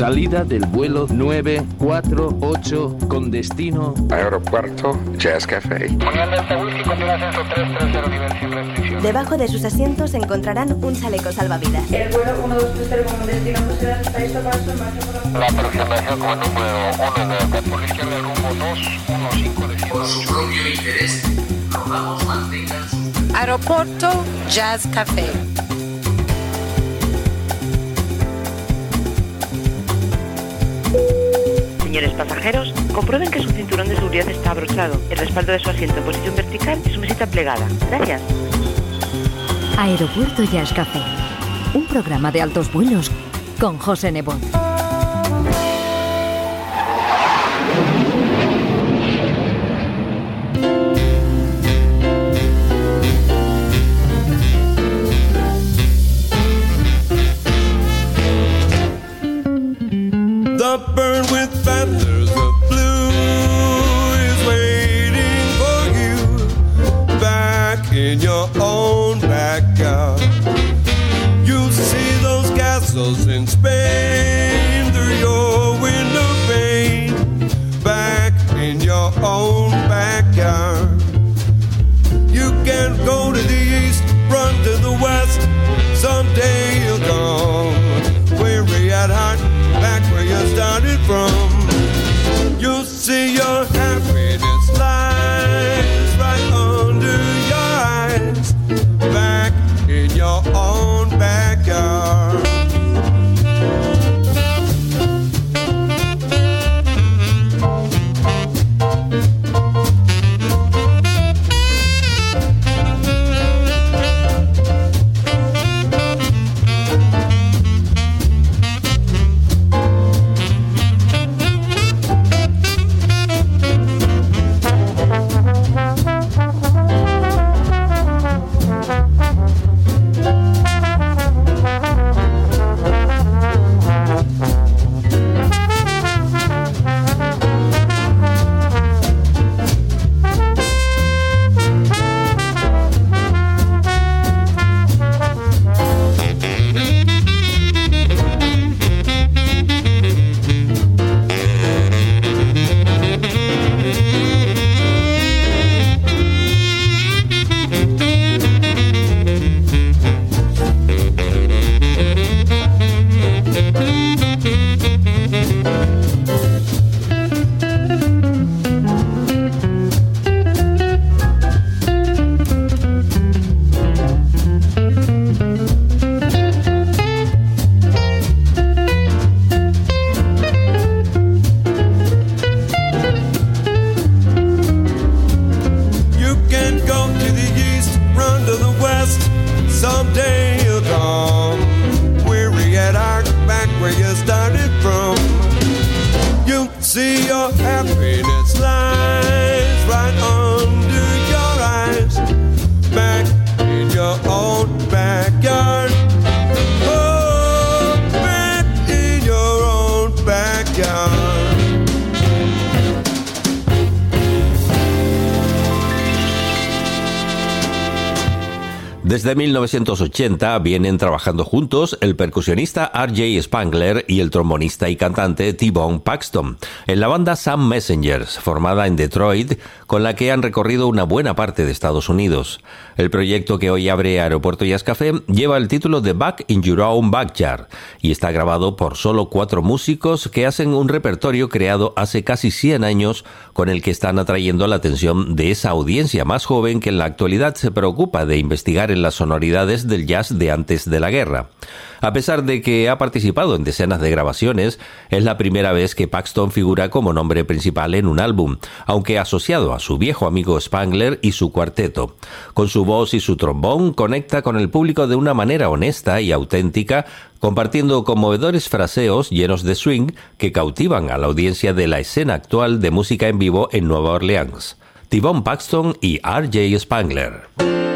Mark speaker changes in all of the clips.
Speaker 1: Salida del vuelo 948 con destino
Speaker 2: Aeropuerto Jazz Café.
Speaker 3: Debajo de sus asientos encontrarán un chaleco salvavidas.
Speaker 4: El vuelo 1230 con destino Bruselas está listo para su marcha por la
Speaker 2: aproximación con número 1 de por la izquierda rumbo 215
Speaker 5: Por su propio interés, rogamos mantengan su
Speaker 6: Aeropuerto Jazz Café.
Speaker 7: Señores pasajeros, comprueben que su cinturón de seguridad está abrochado, el respaldo de su asiento en posición vertical y su mesita plegada. Gracias.
Speaker 8: Aeropuerto Jazz. Un programa de altos vuelos con José Nebot.
Speaker 9: Desde 1980 vienen trabajando juntos el percusionista R.J. Spangler y el trombonista y cantante T-Bone Paxton en la banda Sam Messengers, formada en Detroit, con la que han recorrido una buena parte de Estados Unidos. El proyecto que hoy abre Aeropuerto Jazz Café lleva el título de Back in Your Own Backyard y está grabado por solo cuatro músicos que hacen un repertorio creado hace casi 100 años con el que están atrayendo la atención de esa audiencia más joven que en la actualidad se preocupa de investigar en las sonoridades del jazz de antes de la guerra. A pesar de que ha participado en decenas de grabaciones, es la primera vez que Paxton figura como nombre principal en un álbum, aunque asociado a su viejo amigo Spangler y su cuarteto. Con su voz y su trombón conecta con el público de una manera honesta y auténtica, compartiendo conmovedores fraseos llenos de swing que cautivan a la audiencia de la escena actual de música en vivo en Nueva Orleans. Tivon Paxton y R.J. Spangler.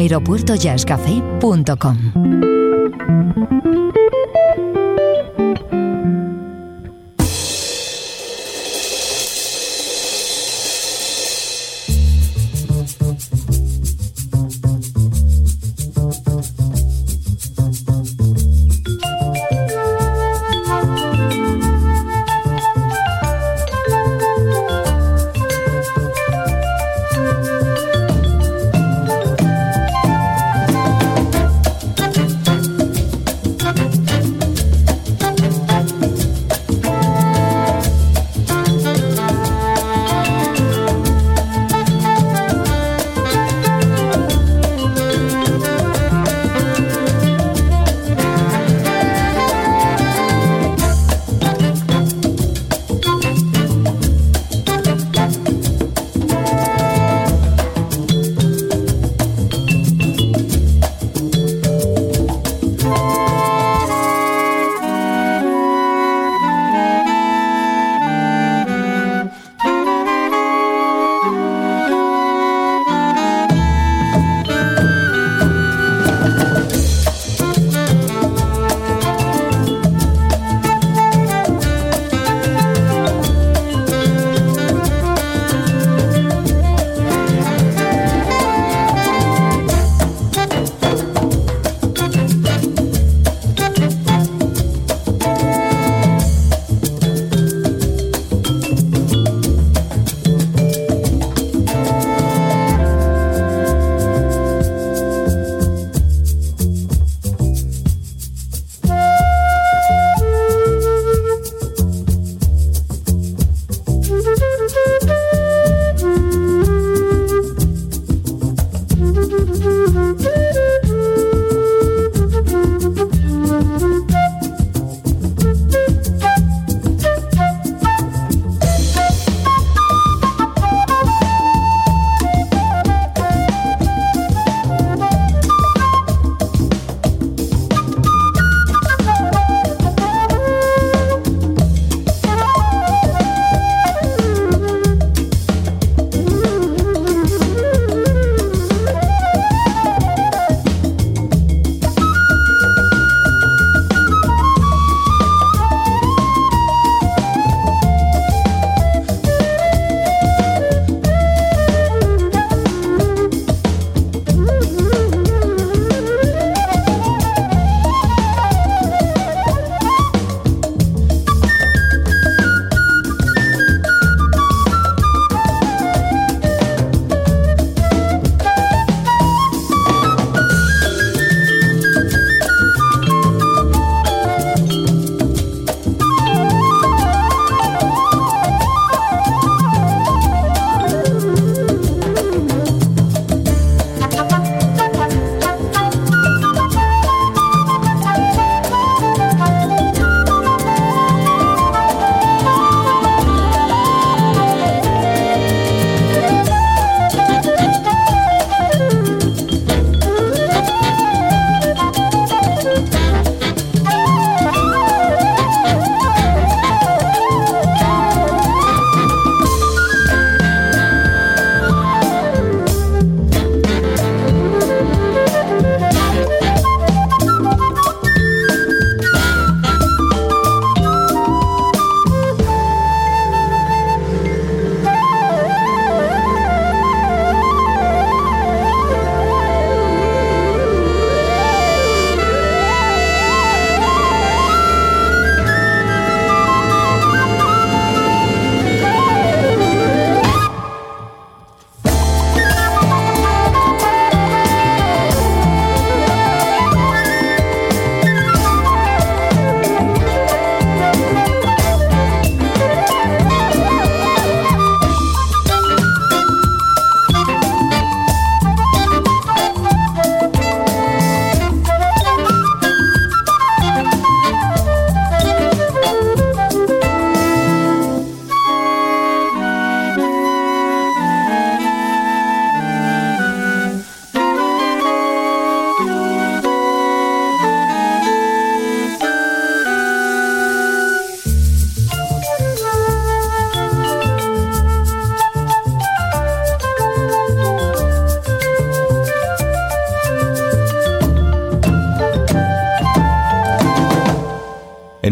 Speaker 10: aeropuertojazzcafé.com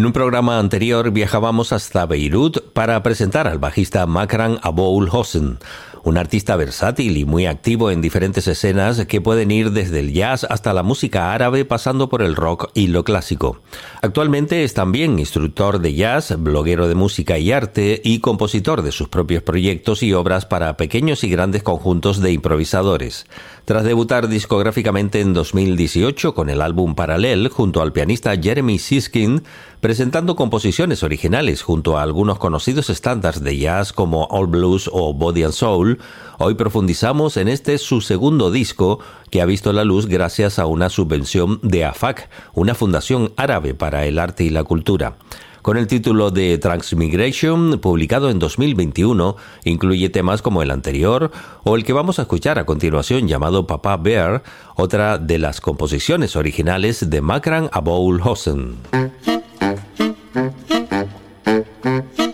Speaker 9: un programa anterior viajábamos hasta Beirut para presentar al bajista Makran Aboul Hossein, un artista versátil y muy activo en diferentes escenas que pueden ir desde el jazz hasta la música árabe pasando por el rock y lo clásico. Actualmente es también instructor de jazz, bloguero de música y arte y compositor de sus propios proyectos y obras para pequeños y grandes conjuntos de improvisadores. Tras debutar discográficamente en 2018 con el álbum Paralel junto al pianista Jeremy Siskin, presentando composiciones originales junto a algunos conocidos estándares de jazz como All Blues o Body and Soul, hoy profundizamos en este su segundo disco que ha visto la luz gracias a una subvención de AFAC, una fundación árabe para el arte y la cultura. Con el título de Transmigration, publicado en 2021, incluye temas como el anterior o el que vamos a escuchar a continuación llamado Papa Bear, otra de las composiciones originales de Makran Aboul Hossein. Thank you.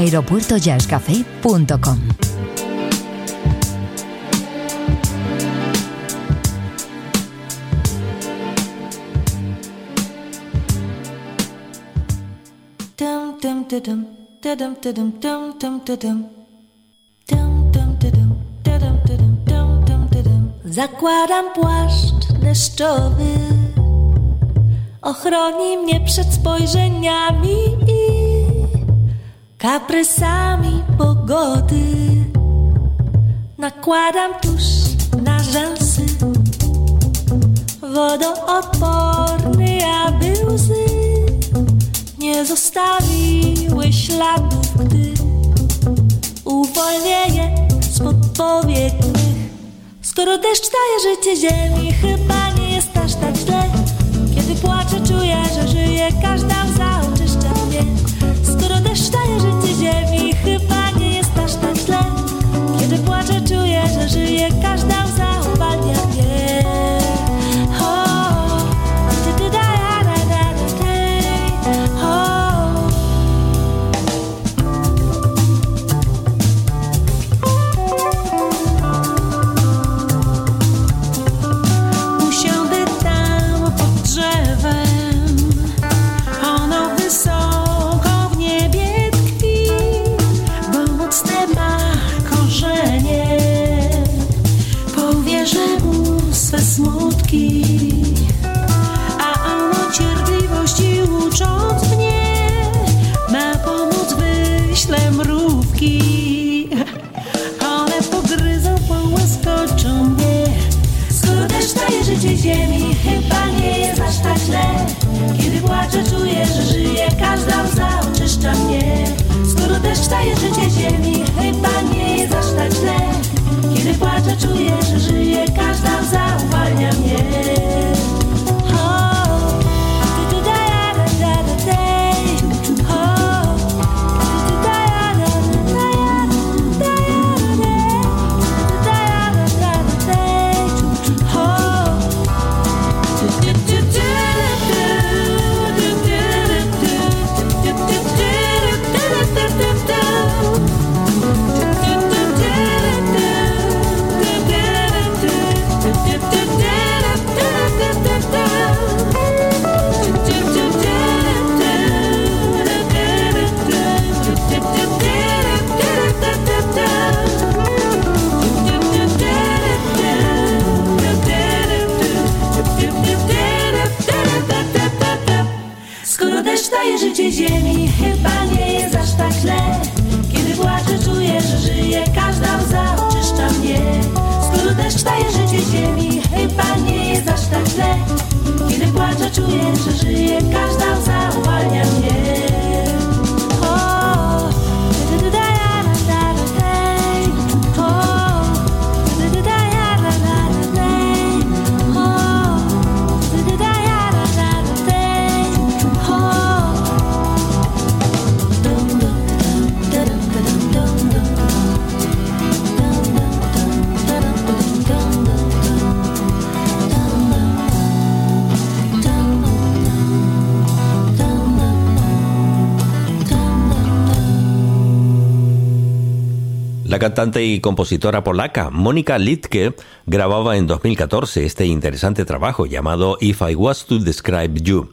Speaker 10: aeropuertojazzcafé.com.
Speaker 11: Zakładam płaszcz deszczowy. Ochroni mnie przed spojrzeniami kaprysami pogody Nakładam tusz na rzęsy. Wodoodporny, aby łzy Nie zostawiły śladów, gdy Uwolnię spod powiek mych Skoro deszcz daje życie ziemi Chyba nie jest aż tak źle. Kiedy płaczę czuję, że żyje Każda
Speaker 9: cantante y compositora polaca Mónica Litke grababa en 2014 este interesante trabajo llamado If I Was to Describe You.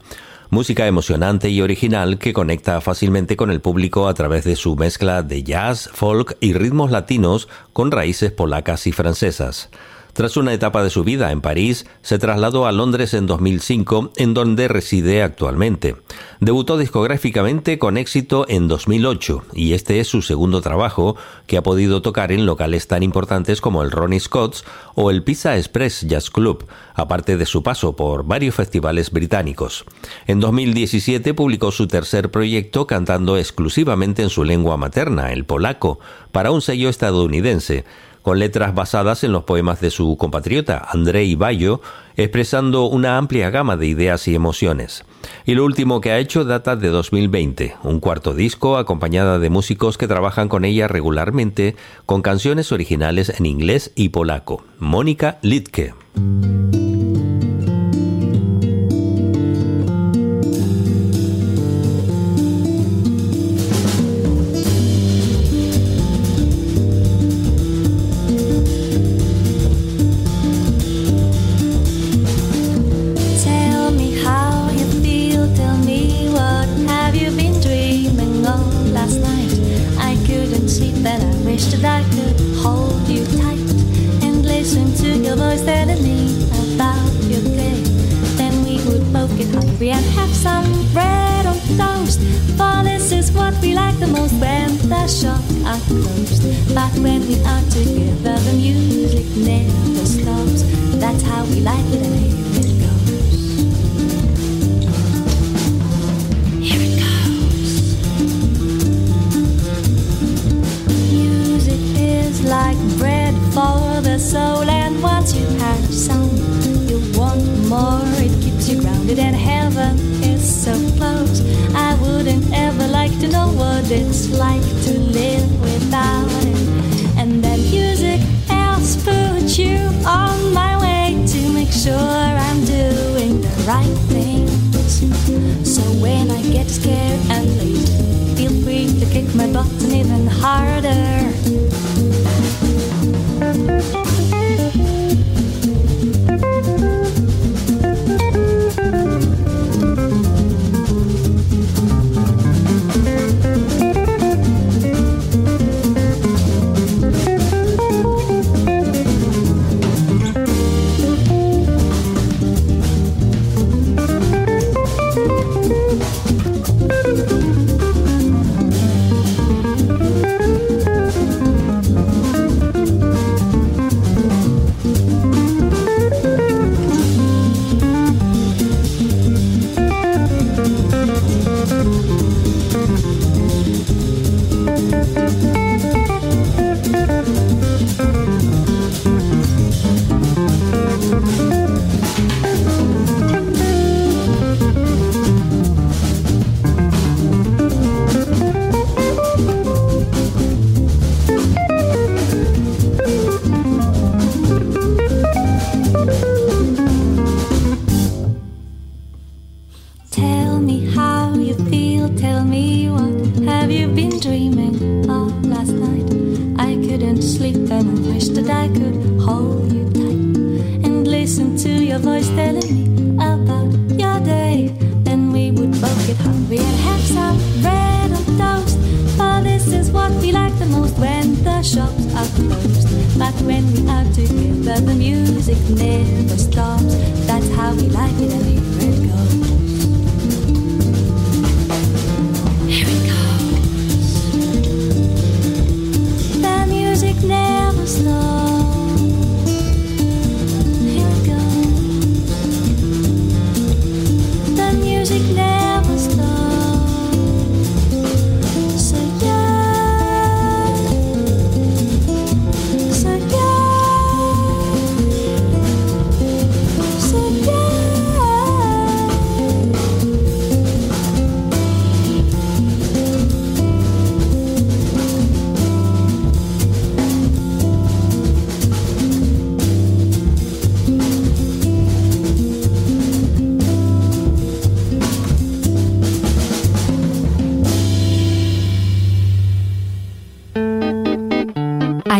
Speaker 9: Música emocionante y original que conecta fácilmente con el público a través de su mezcla de jazz, folk y ritmos latinos con raíces polacas y francesas. Tras una etapa de su vida en París, se trasladó a Londres en 2005, en donde reside actualmente. Debutó discográficamente con éxito en 2008 y este es su segundo trabajo que ha podido tocar en locales tan importantes como el Ronnie Scott's o el Pizza Express Jazz Club, aparte de su paso por varios festivales británicos. En 2017 publicó su tercer proyecto cantando exclusivamente en su lengua materna, el polaco, para un sello estadounidense con letras basadas en los poemas de su compatriota Andrei Bayo, expresando una amplia gama de ideas y emociones. Y lo último que ha hecho data de 2020, un cuarto disco acompañada de músicos que trabajan con ella regularmente con canciones originales en inglés y polaco. Mónica Litke.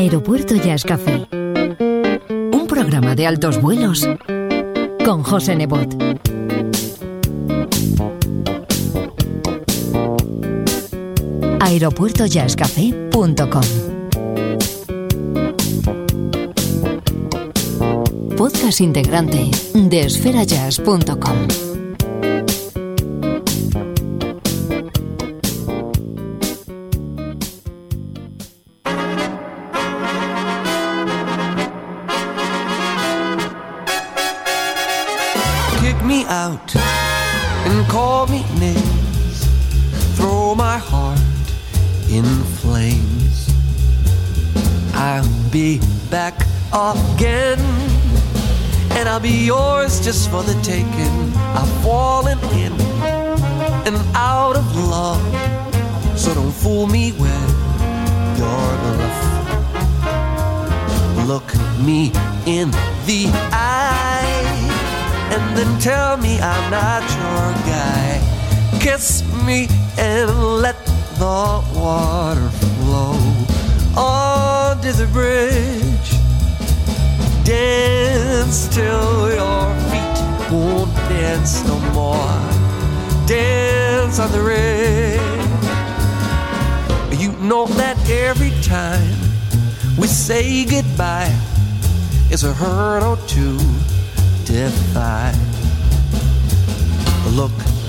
Speaker 8: Aeropuerto Jazz Café. Un programa de altos vuelos con José Nebot. aeropuertojazzcafé.com Podcast integrante de esferajazz.com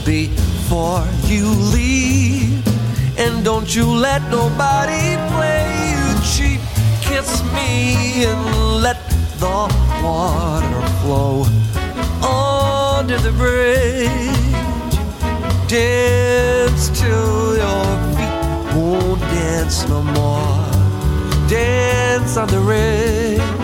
Speaker 8: before you leave, and don't you let nobody play you cheap. Kiss me and let the water flow oh, under the bridge. Dance till your feet won't dance no more. Dance on the ridge.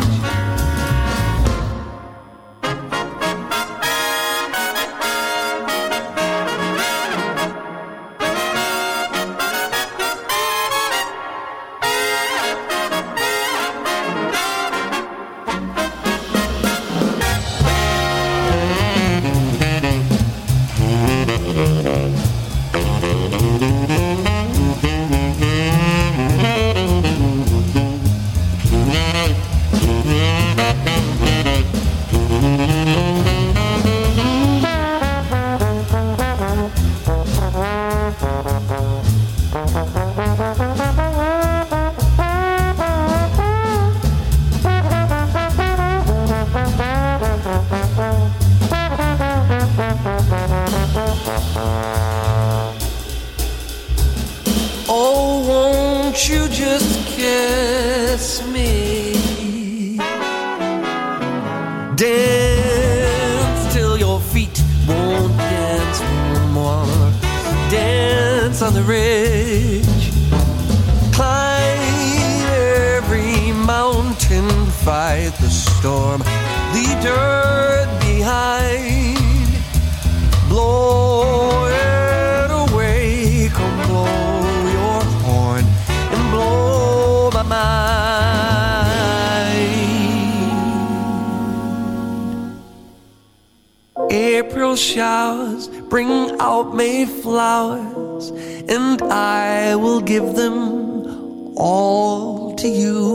Speaker 8: April showers bring out May flowers, and I will give them all to you.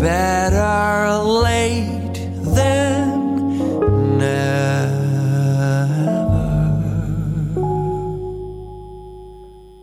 Speaker 8: Better late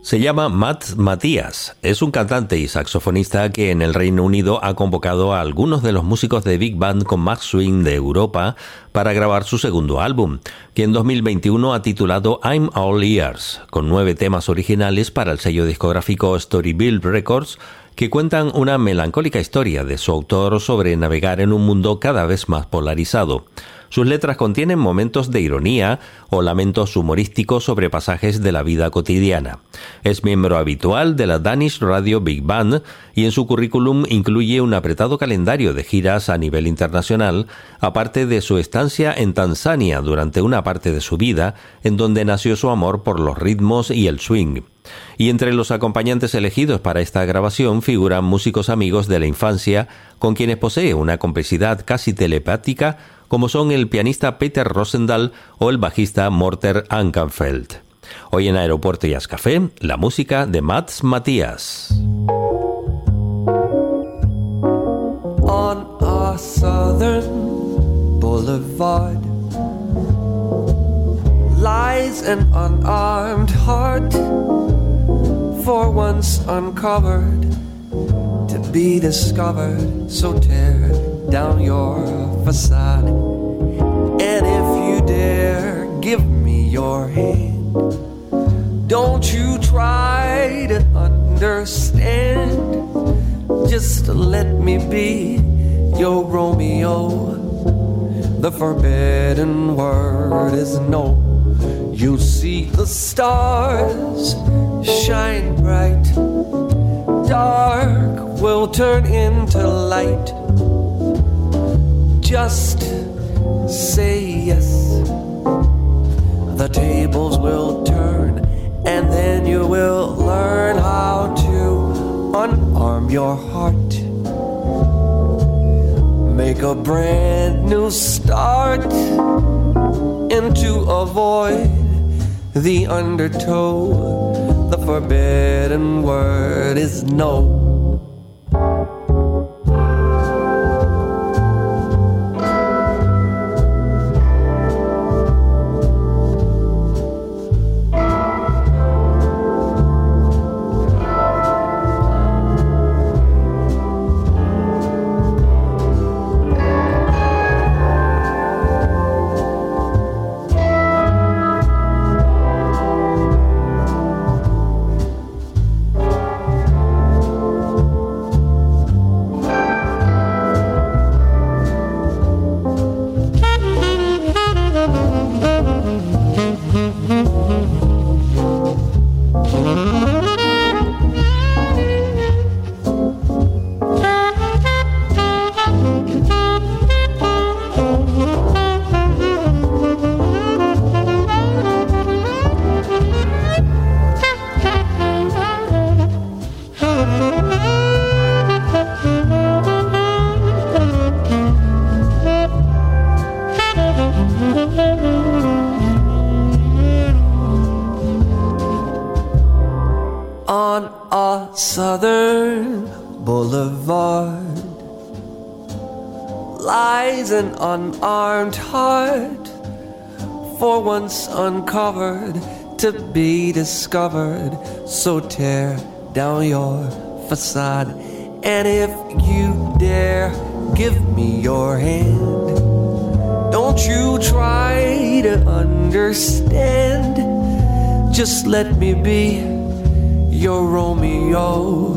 Speaker 9: Se llama Matt Matías. Es un cantante y saxofonista que en el Reino Unido ha convocado a algunos de los músicos de Big Band con más swing de Europa para grabar su segundo álbum, que en 2021 ha titulado I'm All Ears, con nueve temas originales para el sello discográfico Storyville Records, que cuentan una melancólica historia de su autor sobre navegar en un mundo cada vez más polarizado. Sus letras contienen momentos de ironía o lamentos humorísticos sobre pasajes de la vida cotidiana. Es miembro habitual de la Danish Radio Big Band y en su currículum incluye un apretado calendario de giras a nivel internacional, aparte de su estancia en Tanzania durante una parte de su vida, en donde nació su amor por los ritmos y el swing. Y entre los acompañantes elegidos para esta grabación figuran músicos amigos de la infancia con quienes posee una complicidad casi telepática como son el pianista Peter Rosendahl o el bajista Morter Ankenfeld. Hoy en Aeropuerto Jazz Café, la música de Mats Matías.
Speaker 8: For once uncovered to be discovered so tear down your facade and if you dare give me your hand don't you try to understand just let me be your Romeo. The forbidden word is no. You see the stars shine bright, dark will turn into light. Just say yes. The tables will turn, and then you will learn how to unarm your heart. Make a brand new start and to avoid the undertow. Forbidden word is no. An unarmed heart, for once uncovered to be discovered. So tear down your facade, and if you dare, give me your hand. Don't you try to understand, just let me be your Romeo.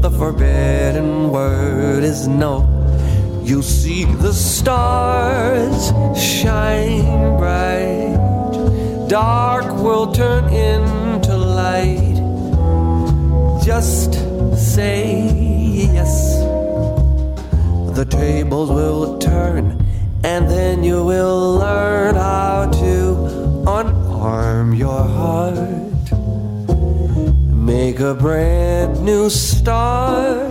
Speaker 8: The forbidden word is no. You see the stars shine bright, dark will turn into light. Just say yes. The tables will turn, and then you will learn how to unarm your heart. Make a brand new start,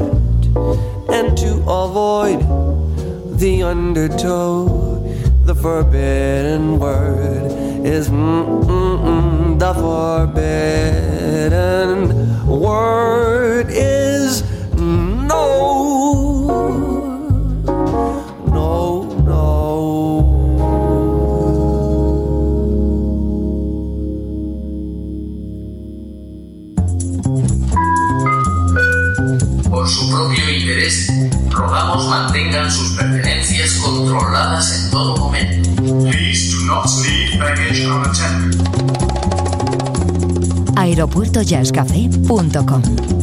Speaker 8: and to avoid the undertow, the forbidden word is mm-mm-mm, the forbidden word
Speaker 10: aeropuertojazzcafé.com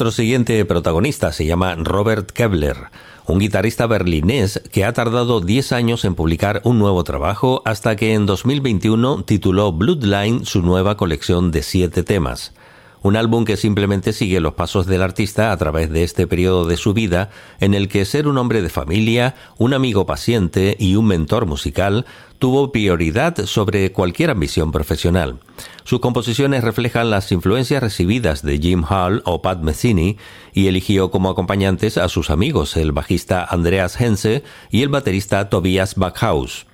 Speaker 9: Nuestro siguiente protagonista se llama Robert Kevler, un guitarrista berlinés que ha tardado 10 años en publicar un nuevo trabajo hasta que en 2021 tituló Bloodline su nueva colección de siete temas. Un álbum que simplemente sigue los pasos del artista a través de este periodo de su vida en el que ser un hombre de familia, un amigo paciente y un mentor musical tuvo prioridad sobre cualquier ambición profesional. Sus composiciones reflejan las influencias recibidas de Jim Hall o Pat Metheny y eligió como acompañantes a sus amigos el bajista Andreas Hense y el baterista Tobias Backhaus.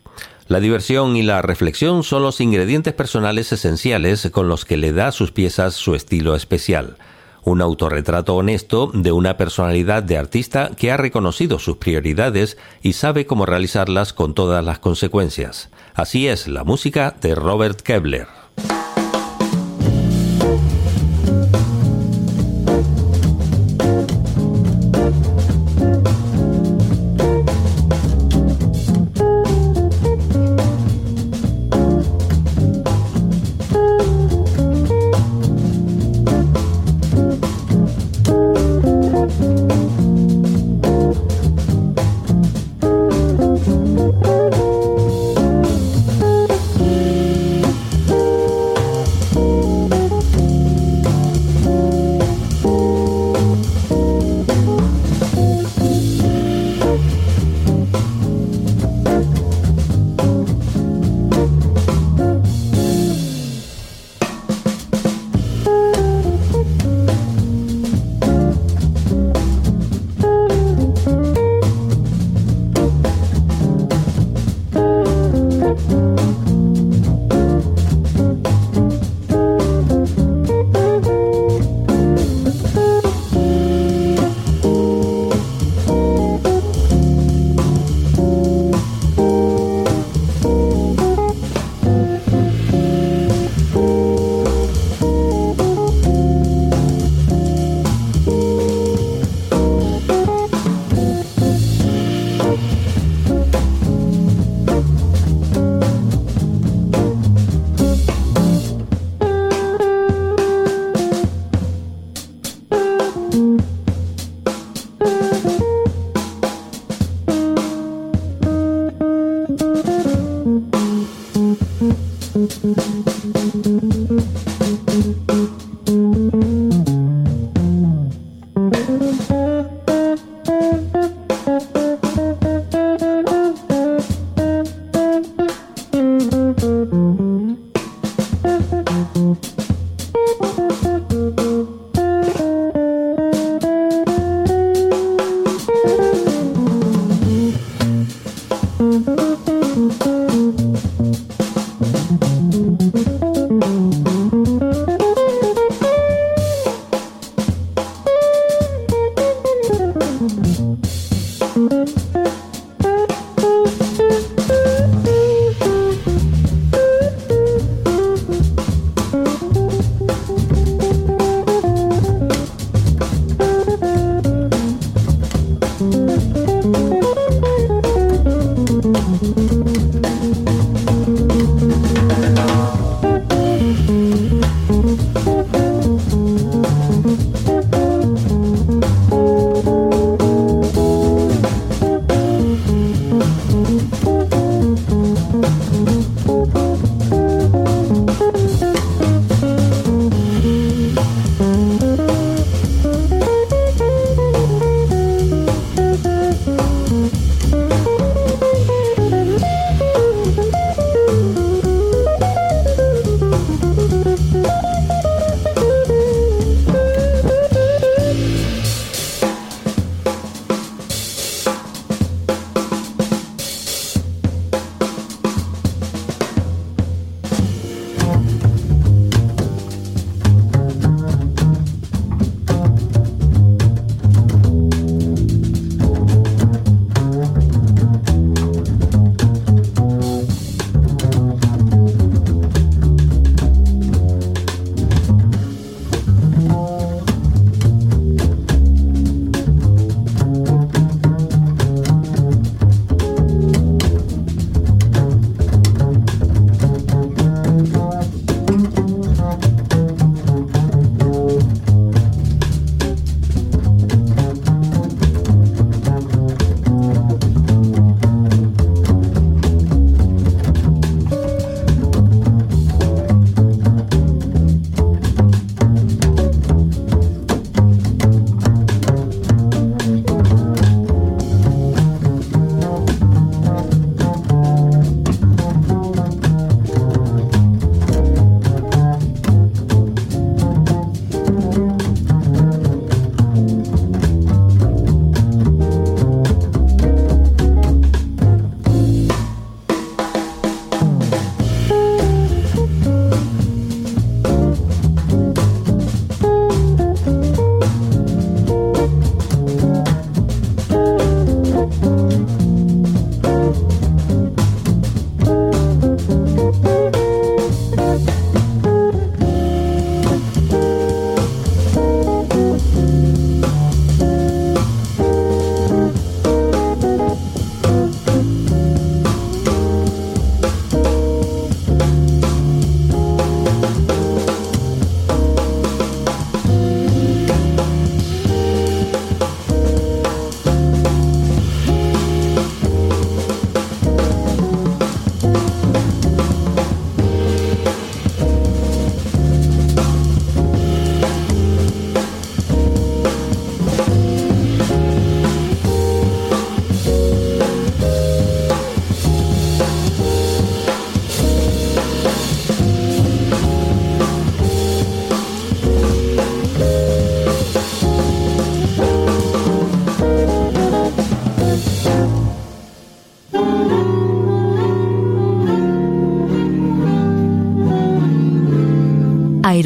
Speaker 9: La diversión y la reflexión son los ingredientes personales esenciales con los que le da a sus piezas su estilo especial. Un autorretrato honesto de una personalidad de artista que ha reconocido sus prioridades y sabe cómo realizarlas con todas las consecuencias. Así es la música de Robert Kebler.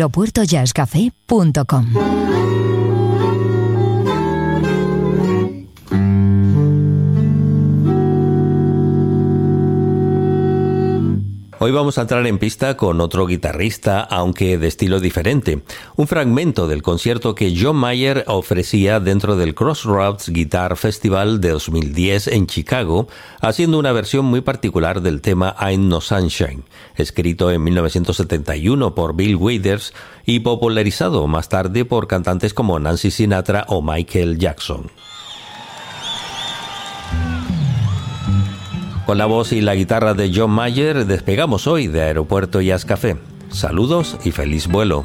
Speaker 10: aeropuertojazzcafé.com.
Speaker 12: Hoy vamos a entrar en pista con otro guitarrista, aunque de estilo diferente. Un fragmento del concierto que John Mayer ofrecía dentro del Crossroads Guitar Festival de 2010 en Chicago, haciendo una versión muy particular del tema I'm No Sunshine, escrito en 1971 por Bill Withers y popularizado más tarde por cantantes como Nancy Sinatra o Michael Jackson. Con la voz y la guitarra de John Mayer despegamos hoy de Aeropuerto Jazz Café. Saludos y feliz vuelo.